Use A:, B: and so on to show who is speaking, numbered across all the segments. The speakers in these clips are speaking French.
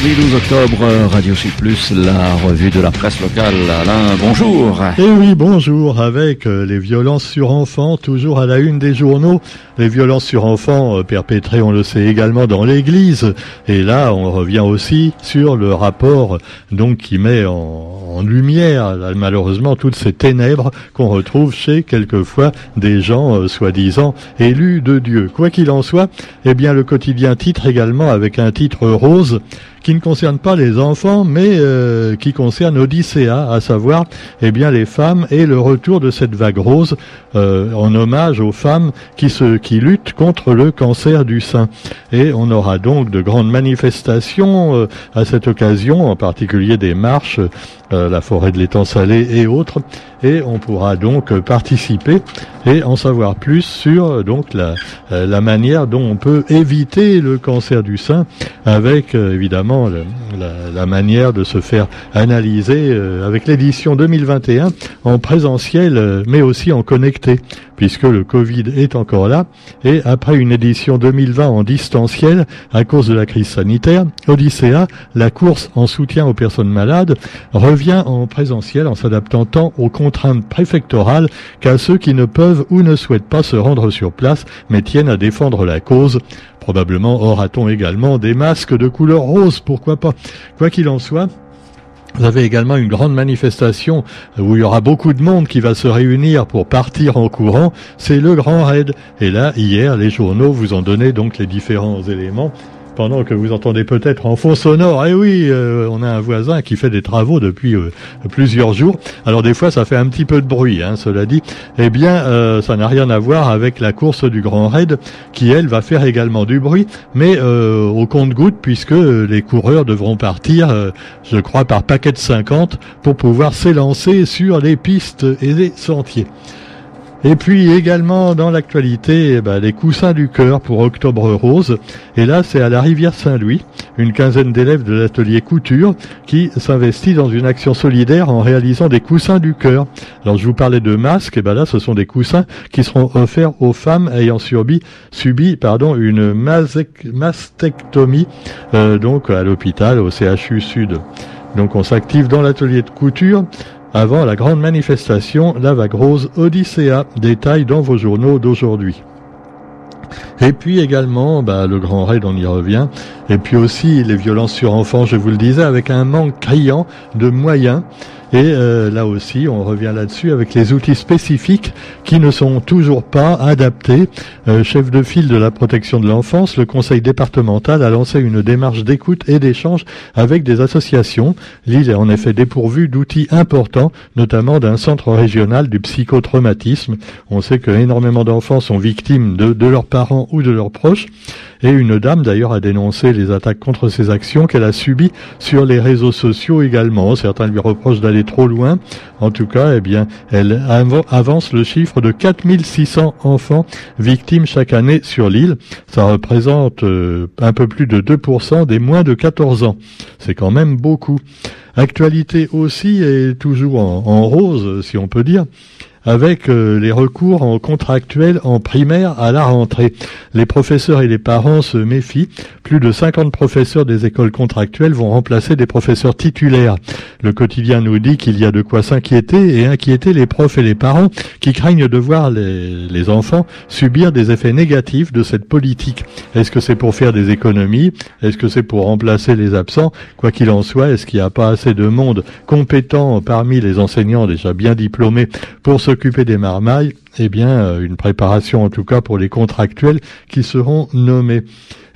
A: Mardi 12 octobre, Radio Sud la revue de la presse locale. Alain, bonjour.
B: Eh oui, bonjour, avec euh, les violences sur enfants, toujours à la une des journaux. Les violences sur enfants euh, perpétrées, on le sait également dans l'église. Et là, on revient aussi sur le rapport, donc, qui met en, lumière, malheureusement, toutes ces ténèbres qu'on retrouve chez, quelquefois, des gens, euh, soi-disant, élus de Dieu. Quoi qu'il en soit, eh bien, le quotidien titre également avec un titre rose qui ne concerne pas les enfants, mais euh, qui concerne Odyssea, à savoir eh bien les femmes et le retour de cette vague rose euh, en hommage aux femmes qui se qui luttent contre le cancer du sein. Et on aura donc de grandes manifestations euh, à cette occasion, en particulier des marches, la forêt de l'étang salé et autres, et on pourra donc participer et en savoir plus sur donc la, la manière dont on peut éviter le cancer du sein avec évidemment la, manière de se faire analyser euh, avec l'édition 2021 en présentiel, euh, mais aussi en connecté, puisque le Covid est encore là. Et après une édition 2020 en distanciel à cause de la crise sanitaire, Odyssea, la course en soutien aux personnes malades, en présentiel en s'adaptant tant aux contraintes préfectorales qu'à ceux qui ne peuvent ou ne souhaitent pas se rendre sur place, mais tiennent à défendre la cause. Probablement aura-t-on également des masques de couleur rose, pourquoi pas. Quoi qu'il en soit, vous avez également une grande manifestation où il y aura beaucoup de monde qui va se réunir pour partir en courant. C'est le Grand Raid. Et là, hier, les journaux vous ont donné donc les différents éléments pendant que vous entendez peut-être en fond sonore, eh oui, euh, on a un voisin qui fait des travaux depuis euh, plusieurs jours. Alors des fois, ça fait un petit peu de bruit, hein, cela dit. Eh bien, euh, ça n'a rien à voir avec la course du Grand Raid, qui elle va faire également du bruit, mais au compte-goutte, puisque les coureurs devront partir, je crois, par paquet de 50 pour pouvoir s'élancer sur les pistes et les sentiers. Et puis également dans l'actualité, eh ben, les coussins du cœur pour Octobre Rose. Et là, c'est à la rivière Saint-Louis, une quinzaine d'élèves de l'atelier couture qui s'investit dans une action solidaire en réalisant des coussins du cœur. Alors je vous parlais de masques, et ben là, ce sont des coussins qui seront offerts aux femmes ayant subi, subi pardon, une mastectomie, euh, donc à l'hôpital, au CHU Sud. Donc on s'active dans l'atelier de couture avant la grande manifestation, la vague rose Odyssea, détail dans vos journaux d'aujourd'hui. Et puis également, bah, le grand raid, on y revient. Et puis aussi les violences sur enfants, je vous le disais, avec un manque criant de moyens. Et euh, là aussi, on revient là-dessus avec les outils spécifiques qui ne sont toujours pas adaptés. Euh, chef de file de la protection de l'enfance, le conseil départemental a lancé une démarche d'écoute et d'échange avec des associations. L'île est en effet dépourvue d'outils importants, notamment d'un centre régional du psychotraumatisme. On sait que énormément d'enfants sont victimes de, de leurs parents ou de leurs proches. Et une dame d'ailleurs a dénoncé les attaques contre ces actions qu'elle a subies sur les réseaux sociaux également. Certains lui reprochent d'aller trop loin. En tout cas, eh bien, elle avance le chiffre de 4600 enfants victimes chaque année sur l'île. Ça représente euh, un peu plus de 2% des moins de 14 ans. C'est quand même beaucoup. Actualité aussi est toujours en rose, si on peut dire avec euh, les recours en contractuel en primaire à la rentrée. Les professeurs et les parents se méfient. Plus de 50 professeurs des écoles contractuelles vont remplacer des professeurs titulaires. Le quotidien nous dit qu'il y a de quoi s'inquiéter et inquiéter les profs et les parents qui craignent de voir les, les enfants subir des effets négatifs de cette politique. Est-ce que c'est pour faire des économies? Est-ce que c'est pour remplacer les absents? Quoi qu'il en soit, est-ce qu'il n'y a pas assez de monde compétent parmi les enseignants déjà bien diplômés pour s'occuper des marmailles Eh bien, euh, une préparation en tout cas pour les contractuels qui seront nommés.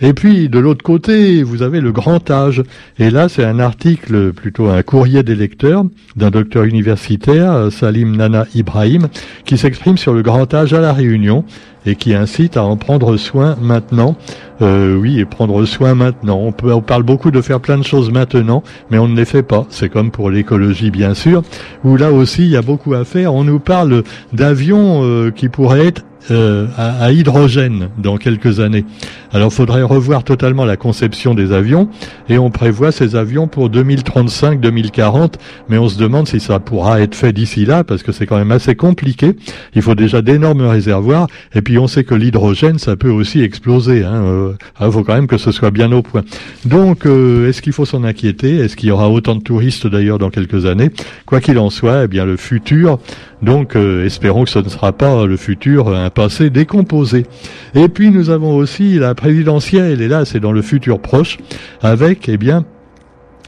B: Et puis, de l'autre côté, vous avez le grand âge. Et là, c'est un article, plutôt un courrier des lecteurs, d'un docteur universitaire, Salim Nana Ibrahim, qui s'exprime sur le grand âge à la Réunion et qui incite à en prendre soin maintenant. Euh, oui, et prendre soin maintenant. On, peut, on parle beaucoup de faire plein de choses maintenant, mais on ne les fait pas. C'est comme pour l'écologie, bien sûr, où là aussi, il y a beaucoup à faire. On nous parle d'avions euh, qui pourraient être euh, à, hydrogène dans quelques années. Alors, il faudrait revoir totalement la conception des avions et on prévoit ces avions pour 2035-2040, mais on se demande si ça pourra être fait d'ici là parce que c'est quand même assez compliqué. Il faut déjà d'énormes réservoirs et puis on sait que l'hydrogène, ça peut aussi exploser. Il hein. Euh, faut quand même que ce soit bien au point. Donc, euh, est-ce qu'il faut s'en inquiéter? Est-ce qu'il y aura autant de touristes d'ailleurs dans quelques années? Quoi qu'il en soit, eh bien le futur donc euh, espérons que ce ne sera pas le futur un passé décomposé. Et puis nous avons aussi la présidentielle, et là c'est dans le futur proche, avec eh bien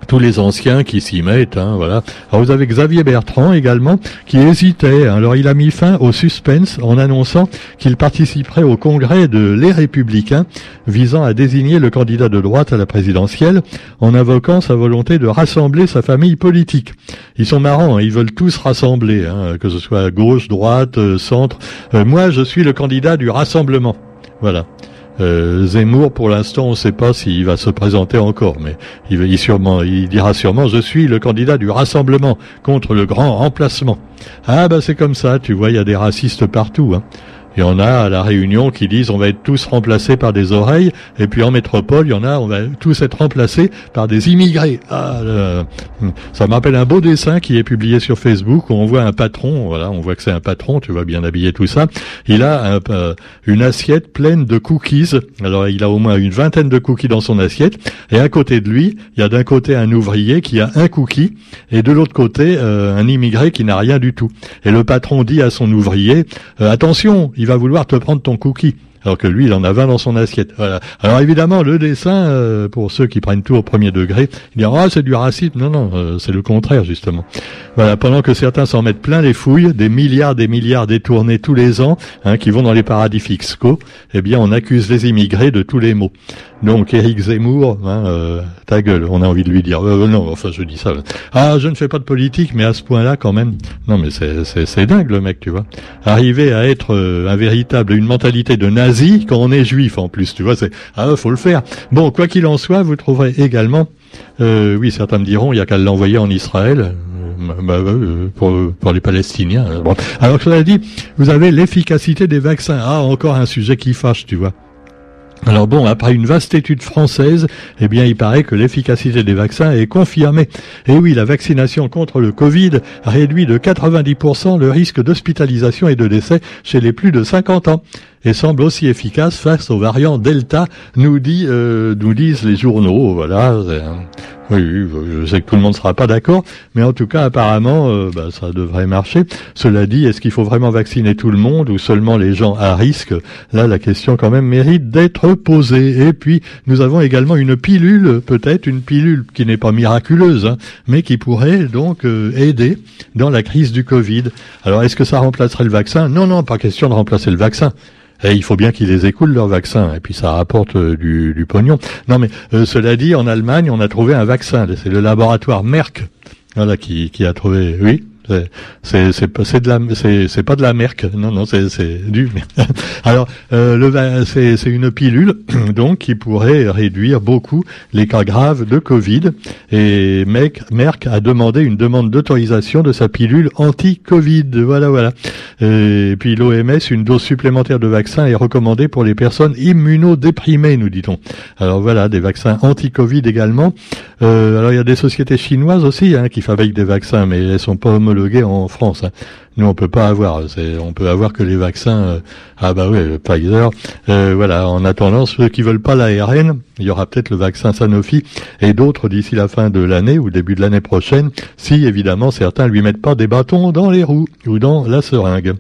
B: tous les anciens qui s'y mettent, hein, voilà. Alors vous avez Xavier Bertrand également qui hésitait. Hein. Alors il a mis fin au suspense en annonçant qu'il participerait au congrès de Les Républicains visant à désigner le candidat de droite à la présidentielle en invoquant sa volonté de rassembler sa famille politique. Ils sont marrants, hein. ils veulent tous rassembler, que ce soit gauche, droite, euh, centre. Euh, moi je suis le candidat du rassemblement. Voilà. Euh, Zemmour, pour l'instant, on ne sait pas s'il va se présenter encore, mais il, il, sûrement, il dira sûrement je suis le candidat du rassemblement contre le grand remplacement. Ah bah c'est comme ça, tu vois, il y a des racistes partout. Hein. Il y en a à la Réunion qui disent on va être tous remplacés par des oreilles, et puis en métropole, il y en a on va tous être remplacés par des immigrés. Ah, ça m'appelle un beau dessin qui est publié sur Facebook où on voit un patron, voilà, on voit que c'est un patron, tu vois bien habillé tout ça. Il a euh, une assiette pleine de cookies. Alors il a au moins une vingtaine de cookies dans son assiette, et à côté de lui, il y a d'un côté un ouvrier qui a un cookie, et de l'autre côté euh, un immigré qui n'a rien du tout. Et le patron dit à son ouvrier euh, attention, va vouloir te prendre ton cookie alors que lui, il en a 20 dans son assiette. Voilà. Alors évidemment, le dessin, euh, pour ceux qui prennent tout au premier degré, ils disent ah c'est du racisme. Non, non, euh, c'est le contraire justement. Voilà, pendant que certains s'en mettent plein les fouilles, des milliards, des milliards détournés tous les ans, hein, qui vont dans les paradis fiscaux, eh bien, on accuse les immigrés de tous les maux. Donc Éric Zemmour, hein, euh, ta gueule, on a envie de lui dire. non, enfin je dis ça. Ah, je ne fais pas de politique, mais à ce point-là, quand même. Non, mais c'est dingue le mec, tu vois. Arriver à être un véritable, une mentalité de nazi quand on est juif en plus, tu vois, c'est ah faut le faire. Bon, quoi qu'il en soit, vous trouverez également, euh, oui, certains me diront, il y a qu'à l'envoyer en Israël. Euh, bah, euh, pour, pour les Palestiniens. Bon. Alors cela dit, vous avez l'efficacité des vaccins. Ah, encore un sujet qui fâche, tu vois. Alors bon, après une vaste étude française, eh bien, il paraît que l'efficacité des vaccins est confirmée. Et oui, la vaccination contre le Covid réduit de 90% le risque d'hospitalisation et de décès chez les plus de 50 ans et semble aussi efficace face aux variants Delta, nous, dit, euh, nous disent les journaux. Voilà. Oui, je sais que tout le monde ne sera pas d'accord, mais en tout cas, apparemment, euh, bah, ça devrait marcher. Cela dit, est-ce qu'il faut vraiment vacciner tout le monde ou seulement les gens à risque? Là, la question quand même mérite d'être posée. Et puis, nous avons également une pilule, peut-être une pilule qui n'est pas miraculeuse, hein, mais qui pourrait donc euh, aider dans la crise du Covid. Alors, est-ce que ça remplacerait le vaccin? Non, non, pas question de remplacer le vaccin. Et il faut bien qu'ils les écoulent leur vaccin, et puis ça rapporte euh, du, du, pognon. Non, mais euh, cela dit, en Allemagne, on a trouvé un vaccin. C'est le laboratoire Merck, voilà, qui, qui a trouvé. Oui? C'est c'est de la c'est c'est pas de la non non c'est c'est du alors euh, le c'est c'est une pilule donc qui pourrait réduire beaucoup les cas graves de Covid. Et Merck a demandé une demande d'autorisation de sa pilule anti-Covid. Voilà voilà. Et puis l'OMS une dose supplémentaire de vaccin est recommandée pour les personnes immunodéprimées nous dit-on. Alors voilà des vaccins anti-Covid également. Euh, alors il y a des sociétés chinoises aussi hein, qui fabriquent des vaccins mais elles sont pas homologuées en France. Hein. Nous, on peut pas avoir. On peut avoir que les vaccins. Euh, ah bah oui, Pfizer. Euh, voilà. En attendant, ceux qui veulent pas l'ARN, il y aura peut-être le vaccin Sanofi et d'autres d'ici la fin de l'année ou début de l'année prochaine, si évidemment certains lui mettent pas des bâtons dans les roues ou dans la seringue.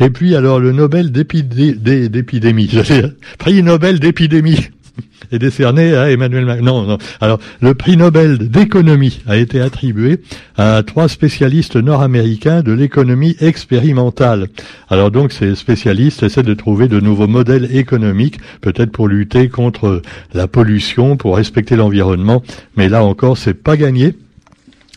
B: Et puis alors le Nobel d'épidémie, prix Nobel d'épidémie est décerné à Emmanuel Macron. Non, non. Alors, le prix Nobel d'économie a été attribué à trois spécialistes nord-américains de l'économie expérimentale. Alors donc, ces spécialistes essaient de trouver de nouveaux modèles économiques, peut-être pour lutter contre la pollution, pour respecter l'environnement. Mais là encore, c'est pas gagné.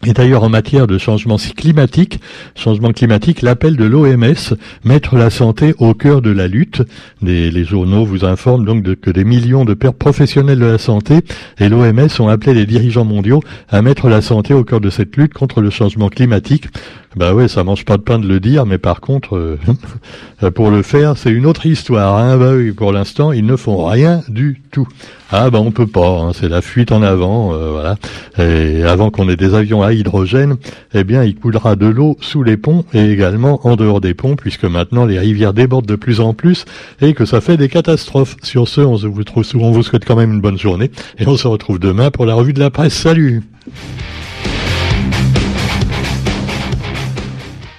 B: Et d'ailleurs, en matière de changement climatique, changement climatique, l'appel de l'OMS, mettre la santé au cœur de la lutte. Les, journaux vous informent donc que des millions de professionnels de la santé et l'OMS ont appelé les dirigeants mondiaux à mettre la santé au cœur de cette lutte contre le changement climatique. Bah oui, ça mange pas de pain de le dire, mais par contre, euh, pour le faire, c'est une autre histoire. Hein. Bah oui, pour l'instant, ils ne font rien du tout. Ah bah on peut pas, hein. c'est la fuite en avant, euh, voilà. Et avant qu'on ait des avions à hydrogène, eh bien il coulera de l'eau sous les ponts et également en dehors des ponts, puisque maintenant les rivières débordent de plus en plus et que ça fait des catastrophes. Sur ce, on vous, on vous souhaite quand même une bonne journée et on se retrouve demain pour la revue de la presse. Salut